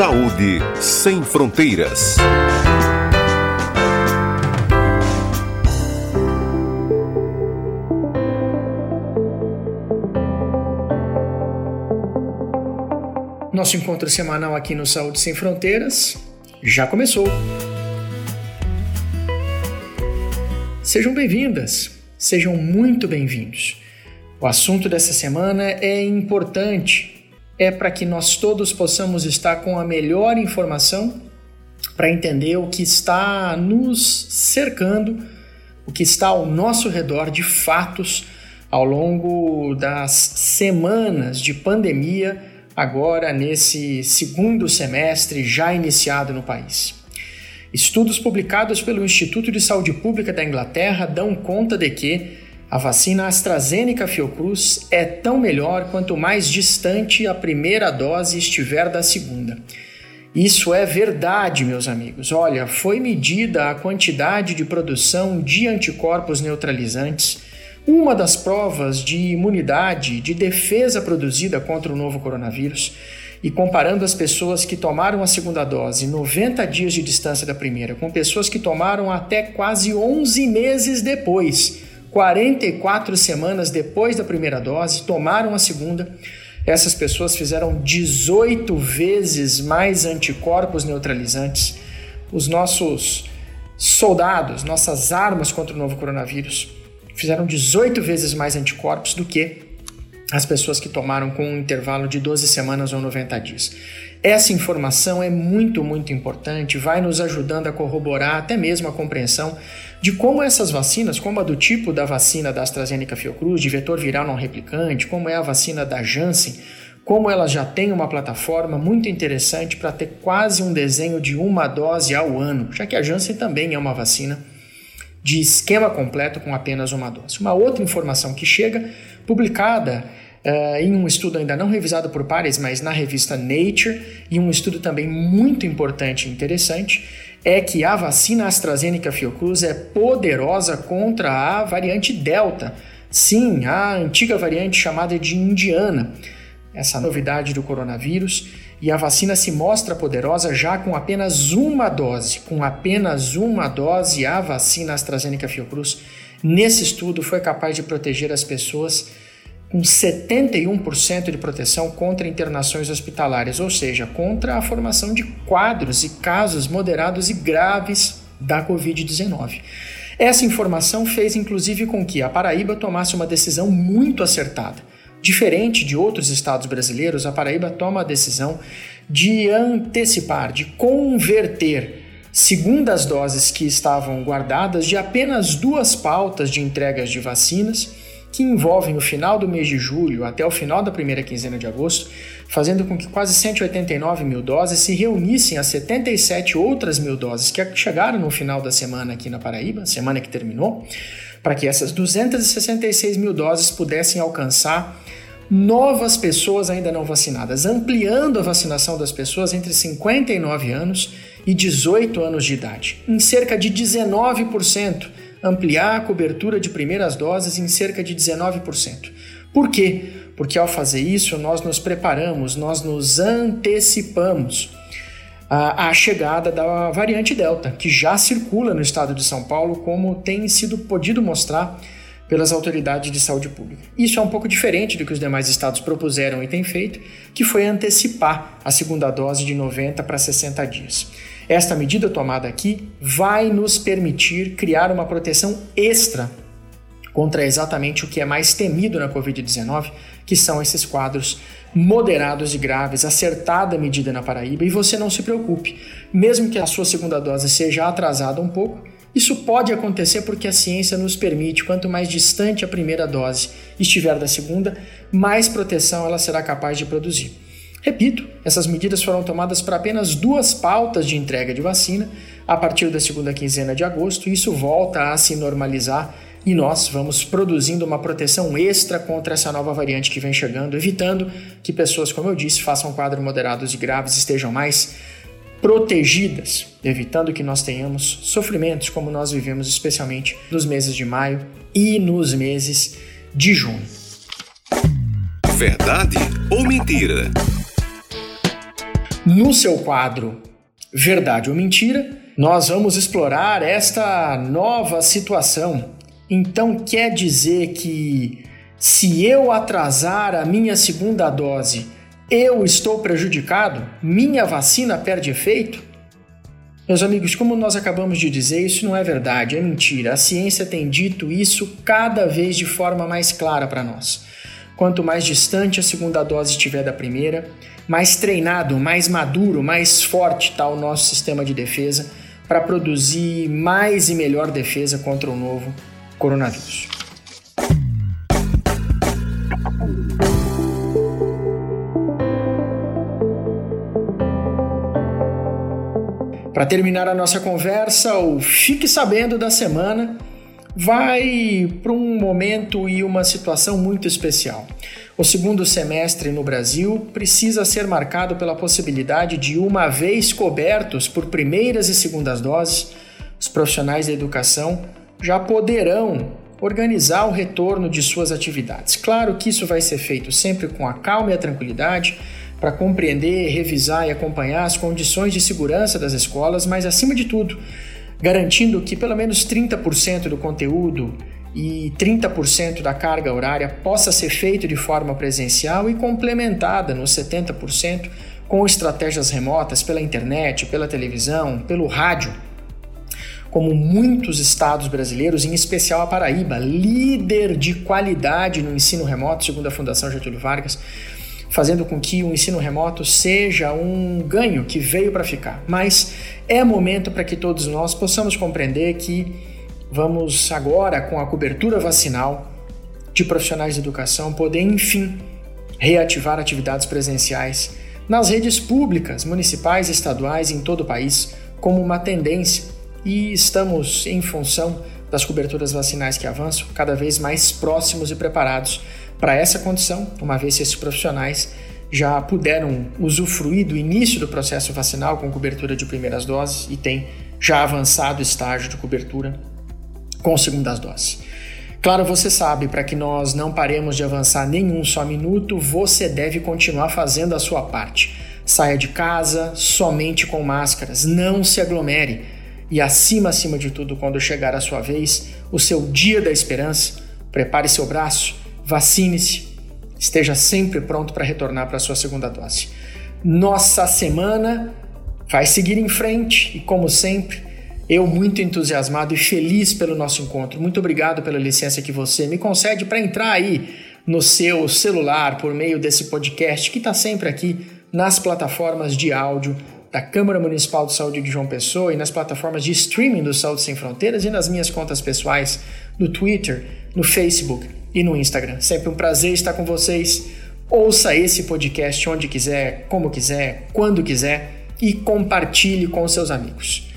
Saúde sem fronteiras. Nosso encontro semanal aqui no Saúde Sem Fronteiras já começou. Sejam bem-vindas, sejam muito bem-vindos. O assunto dessa semana é importante, é para que nós todos possamos estar com a melhor informação para entender o que está nos cercando, o que está ao nosso redor de fatos ao longo das semanas de pandemia, agora nesse segundo semestre já iniciado no país. Estudos publicados pelo Instituto de Saúde Pública da Inglaterra dão conta de que a vacina AstraZeneca Fiocruz é tão melhor quanto mais distante a primeira dose estiver da segunda. Isso é verdade, meus amigos. Olha, foi medida a quantidade de produção de anticorpos neutralizantes, uma das provas de imunidade, de defesa produzida contra o novo coronavírus, e comparando as pessoas que tomaram a segunda dose 90 dias de distância da primeira com pessoas que tomaram até quase 11 meses depois 44 semanas depois da primeira dose, tomaram a segunda. Essas pessoas fizeram 18 vezes mais anticorpos neutralizantes. Os nossos soldados, nossas armas contra o novo coronavírus, fizeram 18 vezes mais anticorpos do que as pessoas que tomaram com um intervalo de 12 semanas ou 90 dias. Essa informação é muito, muito importante, vai nos ajudando a corroborar até mesmo a compreensão de como essas vacinas, como a do tipo da vacina da AstraZeneca Fiocruz, de vetor viral não replicante, como é a vacina da Janssen, como elas já têm uma plataforma muito interessante para ter quase um desenho de uma dose ao ano, já que a Janssen também é uma vacina de esquema completo com apenas uma dose. Uma outra informação que chega, publicada uh, em um estudo ainda não revisado por pares, mas na revista Nature, e um estudo também muito importante e interessante, é que a vacina AstraZeneca Fiocruz é poderosa contra a variante Delta. Sim, a antiga variante chamada de indiana. Essa novidade do coronavírus e a vacina se mostra poderosa já com apenas uma dose. Com apenas uma dose, a vacina AstraZeneca Fiocruz, nesse estudo, foi capaz de proteger as pessoas com 71% de proteção contra internações hospitalares, ou seja, contra a formação de quadros e casos moderados e graves da Covid-19. Essa informação fez inclusive com que a Paraíba tomasse uma decisão muito acertada. Diferente de outros estados brasileiros, a Paraíba toma a decisão de antecipar, de converter segundas doses que estavam guardadas de apenas duas pautas de entregas de vacinas que envolvem o final do mês de julho até o final da primeira quinzena de agosto, fazendo com que quase 189 mil doses se reunissem a 77 outras mil doses que chegaram no final da semana aqui na Paraíba, semana que terminou, para que essas 266 mil doses pudessem alcançar novas pessoas ainda não vacinadas, ampliando a vacinação das pessoas entre 59 anos e 18 anos de idade, em cerca de 19% ampliar a cobertura de primeiras doses em cerca de 19%. Por quê? Porque ao fazer isso, nós nos preparamos, nós nos antecipamos à, chegada da variante Delta, que já circula no estado de São Paulo, como tem sido podido mostrar pelas autoridades de saúde pública. Isso é um pouco diferente do que os demais estados propuseram e têm feito, que foi antecipar a segunda dose de 90 para 60 dias. Esta medida tomada aqui vai nos permitir criar uma proteção extra contra exatamente o que é mais temido na Covid-19, que são esses quadros moderados e graves, acertada a medida na Paraíba. E você não se preocupe, mesmo que a sua segunda dose seja atrasada um pouco, isso pode acontecer porque a ciência nos permite, quanto mais distante a primeira dose estiver da segunda, mais proteção ela será capaz de produzir. Repito, essas medidas foram tomadas para apenas duas pautas de entrega de vacina a partir da segunda quinzena de agosto, isso volta a se normalizar e nós vamos produzindo uma proteção extra contra essa nova variante que vem chegando, evitando que pessoas, como eu disse, façam quadros moderados e graves, estejam mais protegidas, evitando que nós tenhamos sofrimentos como nós vivemos especialmente nos meses de maio e nos meses de junho. Verdade ou mentira? No seu quadro Verdade ou Mentira, nós vamos explorar esta nova situação. Então quer dizer que se eu atrasar a minha segunda dose, eu estou prejudicado? Minha vacina perde efeito? Meus amigos, como nós acabamos de dizer, isso não é verdade, é mentira. A ciência tem dito isso cada vez de forma mais clara para nós. Quanto mais distante a segunda dose estiver da primeira, mais treinado, mais maduro, mais forte está o nosso sistema de defesa para produzir mais e melhor defesa contra o novo coronavírus. Para terminar a nossa conversa, o Fique Sabendo da semana vai para um momento e uma situação muito especial. O segundo semestre no Brasil precisa ser marcado pela possibilidade de, uma vez cobertos por primeiras e segundas doses, os profissionais da educação já poderão organizar o retorno de suas atividades. Claro que isso vai ser feito sempre com a calma e a tranquilidade para compreender, revisar e acompanhar as condições de segurança das escolas, mas acima de tudo, garantindo que pelo menos 30% do conteúdo e 30% da carga horária possa ser feito de forma presencial e complementada nos 70% com estratégias remotas pela internet, pela televisão, pelo rádio. Como muitos estados brasileiros, em especial a Paraíba, líder de qualidade no ensino remoto, segundo a Fundação Getúlio Vargas, fazendo com que o ensino remoto seja um ganho que veio para ficar. Mas é momento para que todos nós possamos compreender que vamos agora, com a cobertura vacinal de profissionais de educação, poder enfim reativar atividades presenciais nas redes públicas, municipais e estaduais em todo o país, como uma tendência. E estamos, em função das coberturas vacinais que avançam, cada vez mais próximos e preparados para essa condição, uma vez que esses profissionais já puderam usufruir do início do processo vacinal com cobertura de primeiras doses e tem já avançado estágio de cobertura com segundas doses. Claro, você sabe, para que nós não paremos de avançar nenhum só minuto, você deve continuar fazendo a sua parte. Saia de casa somente com máscaras, não se aglomere. E acima, acima de tudo, quando chegar a sua vez, o seu dia da esperança, prepare seu braço, Vacine-se, esteja sempre pronto para retornar para a sua segunda dose. Nossa semana vai seguir em frente e, como sempre, eu muito entusiasmado e feliz pelo nosso encontro. Muito obrigado pela licença que você me concede para entrar aí no seu celular por meio desse podcast que está sempre aqui nas plataformas de áudio da Câmara Municipal de Saúde de João Pessoa e nas plataformas de streaming do Saúde Sem Fronteiras e nas minhas contas pessoais no Twitter, no Facebook e no Instagram. Sempre um prazer estar com vocês. Ouça esse podcast onde quiser, como quiser, quando quiser e compartilhe com seus amigos.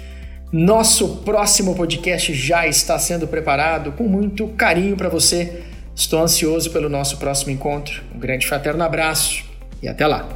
Nosso próximo podcast já está sendo preparado com muito carinho para você. Estou ansioso pelo nosso próximo encontro. Um grande fraterno abraço e até lá!